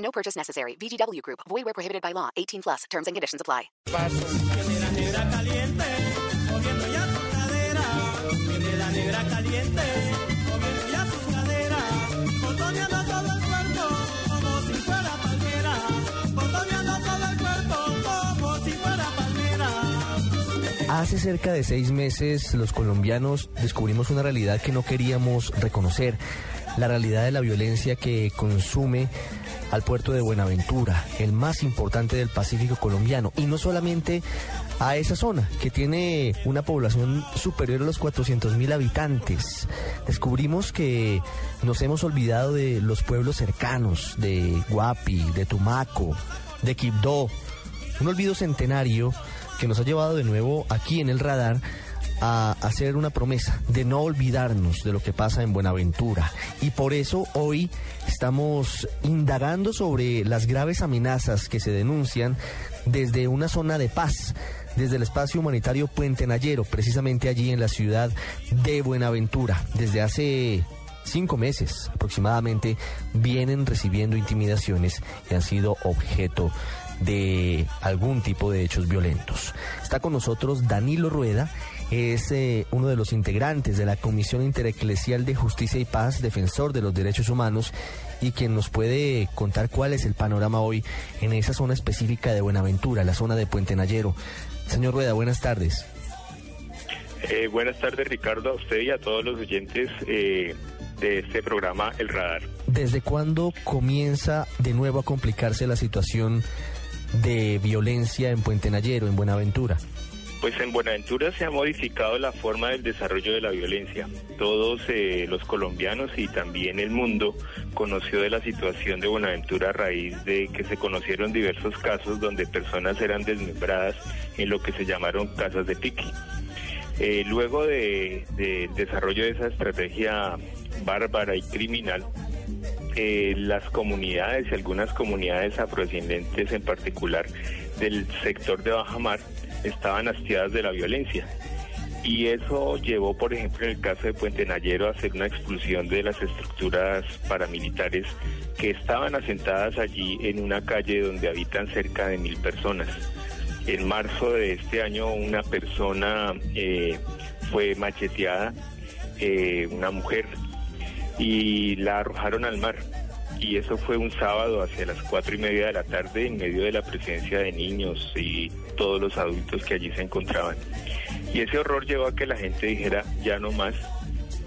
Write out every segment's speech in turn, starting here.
No purchase necessary. VGW Group. Void where prohibited by law. 18 plus. Terms and conditions apply. Hace cerca de seis meses los colombianos descubrimos una realidad que no queríamos reconocer, la realidad de la violencia que consume al puerto de Buenaventura, el más importante del Pacífico colombiano, y no solamente a esa zona, que tiene una población superior a los 400 mil habitantes. Descubrimos que nos hemos olvidado de los pueblos cercanos, de Guapi, de Tumaco, de Quibdó, un olvido centenario que nos ha llevado de nuevo aquí en el radar a hacer una promesa de no olvidarnos de lo que pasa en Buenaventura. Y por eso hoy estamos indagando sobre las graves amenazas que se denuncian desde una zona de paz, desde el espacio humanitario Puente Nayero, precisamente allí en la ciudad de Buenaventura. Desde hace cinco meses aproximadamente vienen recibiendo intimidaciones y han sido objeto de algún tipo de hechos violentos. Está con nosotros Danilo Rueda, es eh, uno de los integrantes de la Comisión Intereclesial de Justicia y Paz, defensor de los derechos humanos, y quien nos puede contar cuál es el panorama hoy en esa zona específica de Buenaventura, la zona de Puente Nayero. Señor Rueda, buenas tardes. Eh, buenas tardes, Ricardo, a usted y a todos los oyentes eh, de este programa El Radar. ¿Desde cuándo comienza de nuevo a complicarse la situación de violencia en Puente Nayero, en Buenaventura? Pues en Buenaventura se ha modificado la forma del desarrollo de la violencia. Todos eh, los colombianos y también el mundo conoció de la situación de Buenaventura a raíz de que se conocieron diversos casos donde personas eran desmembradas en lo que se llamaron casas de pique. Eh, luego del de, desarrollo de esa estrategia bárbara y criminal, eh, las comunidades algunas comunidades afrodescendientes en particular del sector de Bajamar estaban hastiadas de la violencia. Y eso llevó, por ejemplo, en el caso de Puente Nayero, a hacer una expulsión de las estructuras paramilitares que estaban asentadas allí en una calle donde habitan cerca de mil personas. En marzo de este año una persona eh, fue macheteada, eh, una mujer, y la arrojaron al mar. Y eso fue un sábado hacia las cuatro y media de la tarde en medio de la presencia de niños y todos los adultos que allí se encontraban. Y ese horror llevó a que la gente dijera ya no más.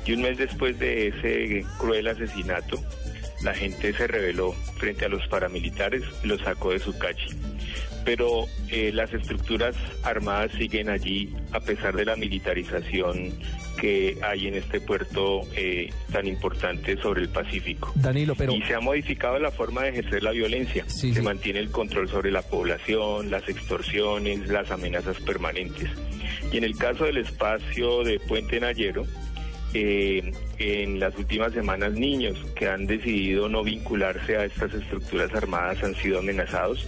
Y un mes después de ese cruel asesinato, la gente se rebeló frente a los paramilitares y los sacó de su calle. Pero eh, las estructuras armadas siguen allí a pesar de la militarización que hay en este puerto eh, tan importante sobre el Pacífico. Danilo, pero... Y se ha modificado la forma de ejercer la violencia. Sí, se sí. mantiene el control sobre la población, las extorsiones, las amenazas permanentes. Y en el caso del espacio de Puente Nayero, eh, en las últimas semanas niños que han decidido no vincularse a estas estructuras armadas han sido amenazados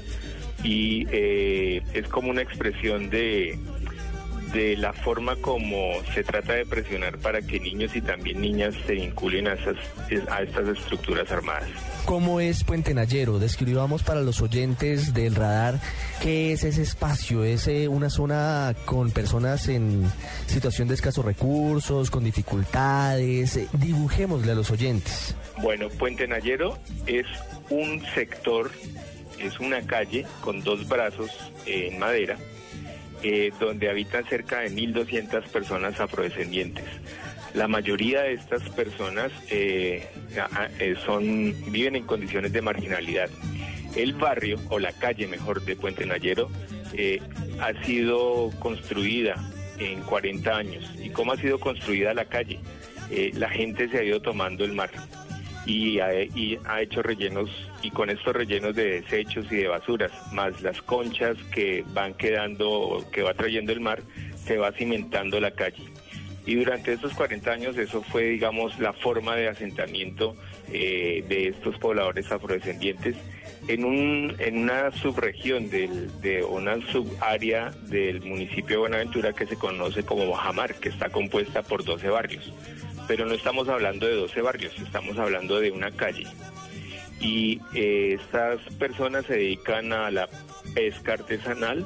y eh, es como una expresión de, de la forma como se trata de presionar para que niños y también niñas se vinculen a, esas, a estas estructuras armadas. ¿Cómo es Puente Nayero? Describamos para los oyentes del radar qué es ese espacio. ¿Es eh, una zona con personas en situación de escasos recursos, con dificultades? Dibujémosle a los oyentes. Bueno, Puente Nayero es un sector, es una calle con dos brazos en madera, eh, donde habitan cerca de 1.200 personas afrodescendientes. La mayoría de estas personas eh, eh, son, viven en condiciones de marginalidad. El barrio, o la calle mejor, de Puente Nayero, eh, ha sido construida en 40 años. ¿Y cómo ha sido construida la calle? Eh, la gente se ha ido tomando el mar y ha, hecho rellenos y con estos rellenos de desechos y de basuras, más las conchas que van quedando, que va trayendo el mar, se va cimentando la calle. Y durante estos 40 años eso fue, digamos, la forma de asentamiento eh, de estos pobladores afrodescendientes en, un, en una subregión de una subárea del municipio de Buenaventura que se conoce como Bajamar, que está compuesta por 12 barrios. Pero no estamos hablando de 12 barrios, estamos hablando de una calle. Y eh, estas personas se dedican a la pesca artesanal,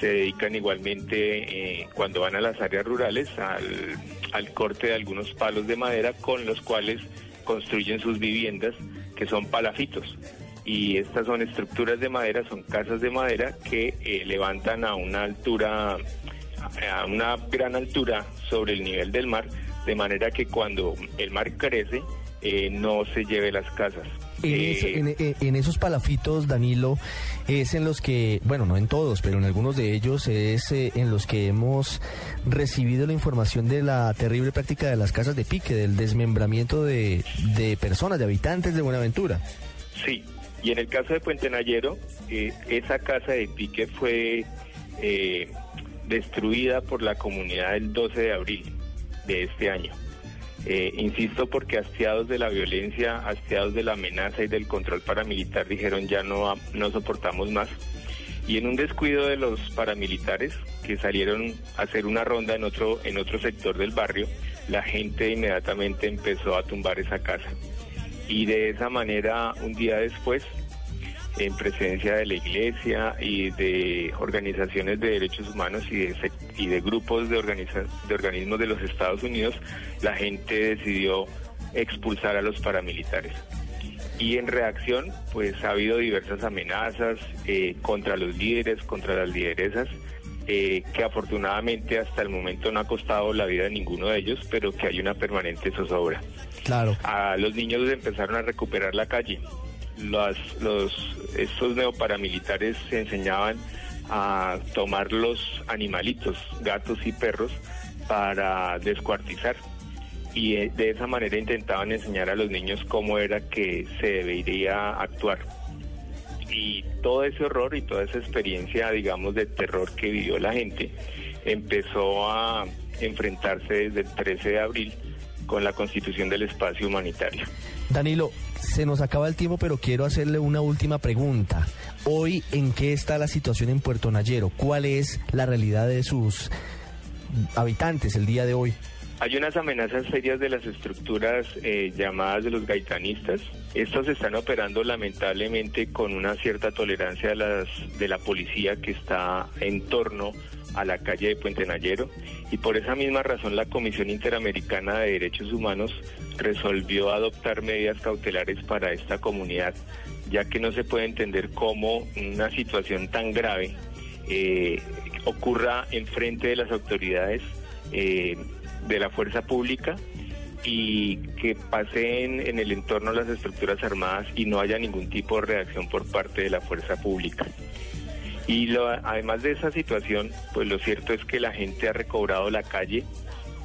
se dedican igualmente eh, cuando van a las áreas rurales al, corte de algunos palos de madera con los cuales construyen sus viviendas, que son palafitos y estas son estructuras de madera, son casas de madera que eh, levantan a una altura, a una gran altura sobre el nivel del mar, de manera que cuando el mar crece eh, no se lleve las casas. En, eh, en, esos palafitos, Danilo, es en los que, bueno, no en todos, pero en algunos de ellos es en los que hemos recibido la información de la terrible práctica de las casas de pique, del desmembramiento de, de personas, de habitantes de Buenaventura. Sí, y en el caso de Puente Nayero, eh, esa casa de pique fue eh, destruida por la comunidad el 12 de abril de este año. Eh, insisto porque hastiados de la violencia, hastiados de la amenaza y del control paramilitar dijeron ya no, no soportamos más. Y en un descuido de los paramilitares que salieron a hacer una ronda en otro, en otro sector del barrio, la gente inmediatamente empezó a tumbar esa casa y de esa manera un día después en presencia de la iglesia y de organizaciones de derechos humanos y de, y de grupos de, de organismos de los Estados Unidos, la gente decidió expulsar a los paramilitares. Y en reacción, pues ha habido diversas amenazas eh, contra los líderes, contra las lideresas, eh, que afortunadamente hasta el momento no ha costado la vida a ninguno de ellos, pero que hay una permanente zozobra. Claro. A los niños empezaron a recuperar la calle. Los, estos neoparamilitares se enseñaban a tomar los animalitos, gatos y perros, para descuartizar. Y eh, de esa manera intentaban enseñar a los niños cómo era que se debería actuar y todo ese horror y toda esa experiencia, digamos, de terror que vivió la gente, empezó a enfrentarse desde el 13 de abril con la constitución del espacio humanitario. Danilo, se nos acaba el tiempo, pero quiero hacerle una última pregunta. Hoy, ¿en qué está la situación en Puerto Nayero? ¿Cuál es la realidad de sus habitantes el día de hoy? Hay unas amenazas serias de las estructuras eh, llamadas de los gaitanistas. Estos están operando lamentablemente con una cierta tolerancia de, las, de la policía que está en torno a la calle de Puente Nayero y por esa misma razón la Comisión Interamericana de Derechos Humanos resolvió adoptar medidas cautelares para esta comunidad, ya que no se puede entender cómo una situación tan grave eh, ocurra enfrente de las autoridades. Eh, de la fuerza pública y que pasen en el entorno las estructuras armadas y no haya ningún tipo de reacción por parte de la fuerza pública. Y lo, además de esa situación, pues lo cierto es que la gente ha recobrado la calle,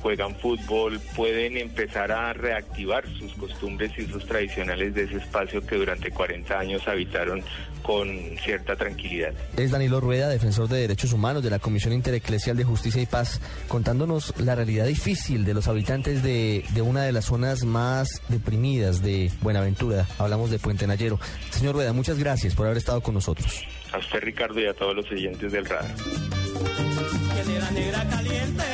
juegan fútbol, pueden empezar a reactivar sus costumbres y sus tradicionales de ese espacio que durante 40 años habitaron con cierta tranquilidad. Es Danilo Rueda, defensor de derechos humanos de la Comisión Intereclesial de Justicia y Paz, contándonos la realidad difícil de los habitantes de, de una de las zonas más deprimidas de Buenaventura. Hablamos de Puente Nayero. Señor Rueda, muchas gracias por haber estado con nosotros. A usted, Ricardo, y a todos los oyentes del radar. Negra la negra caliente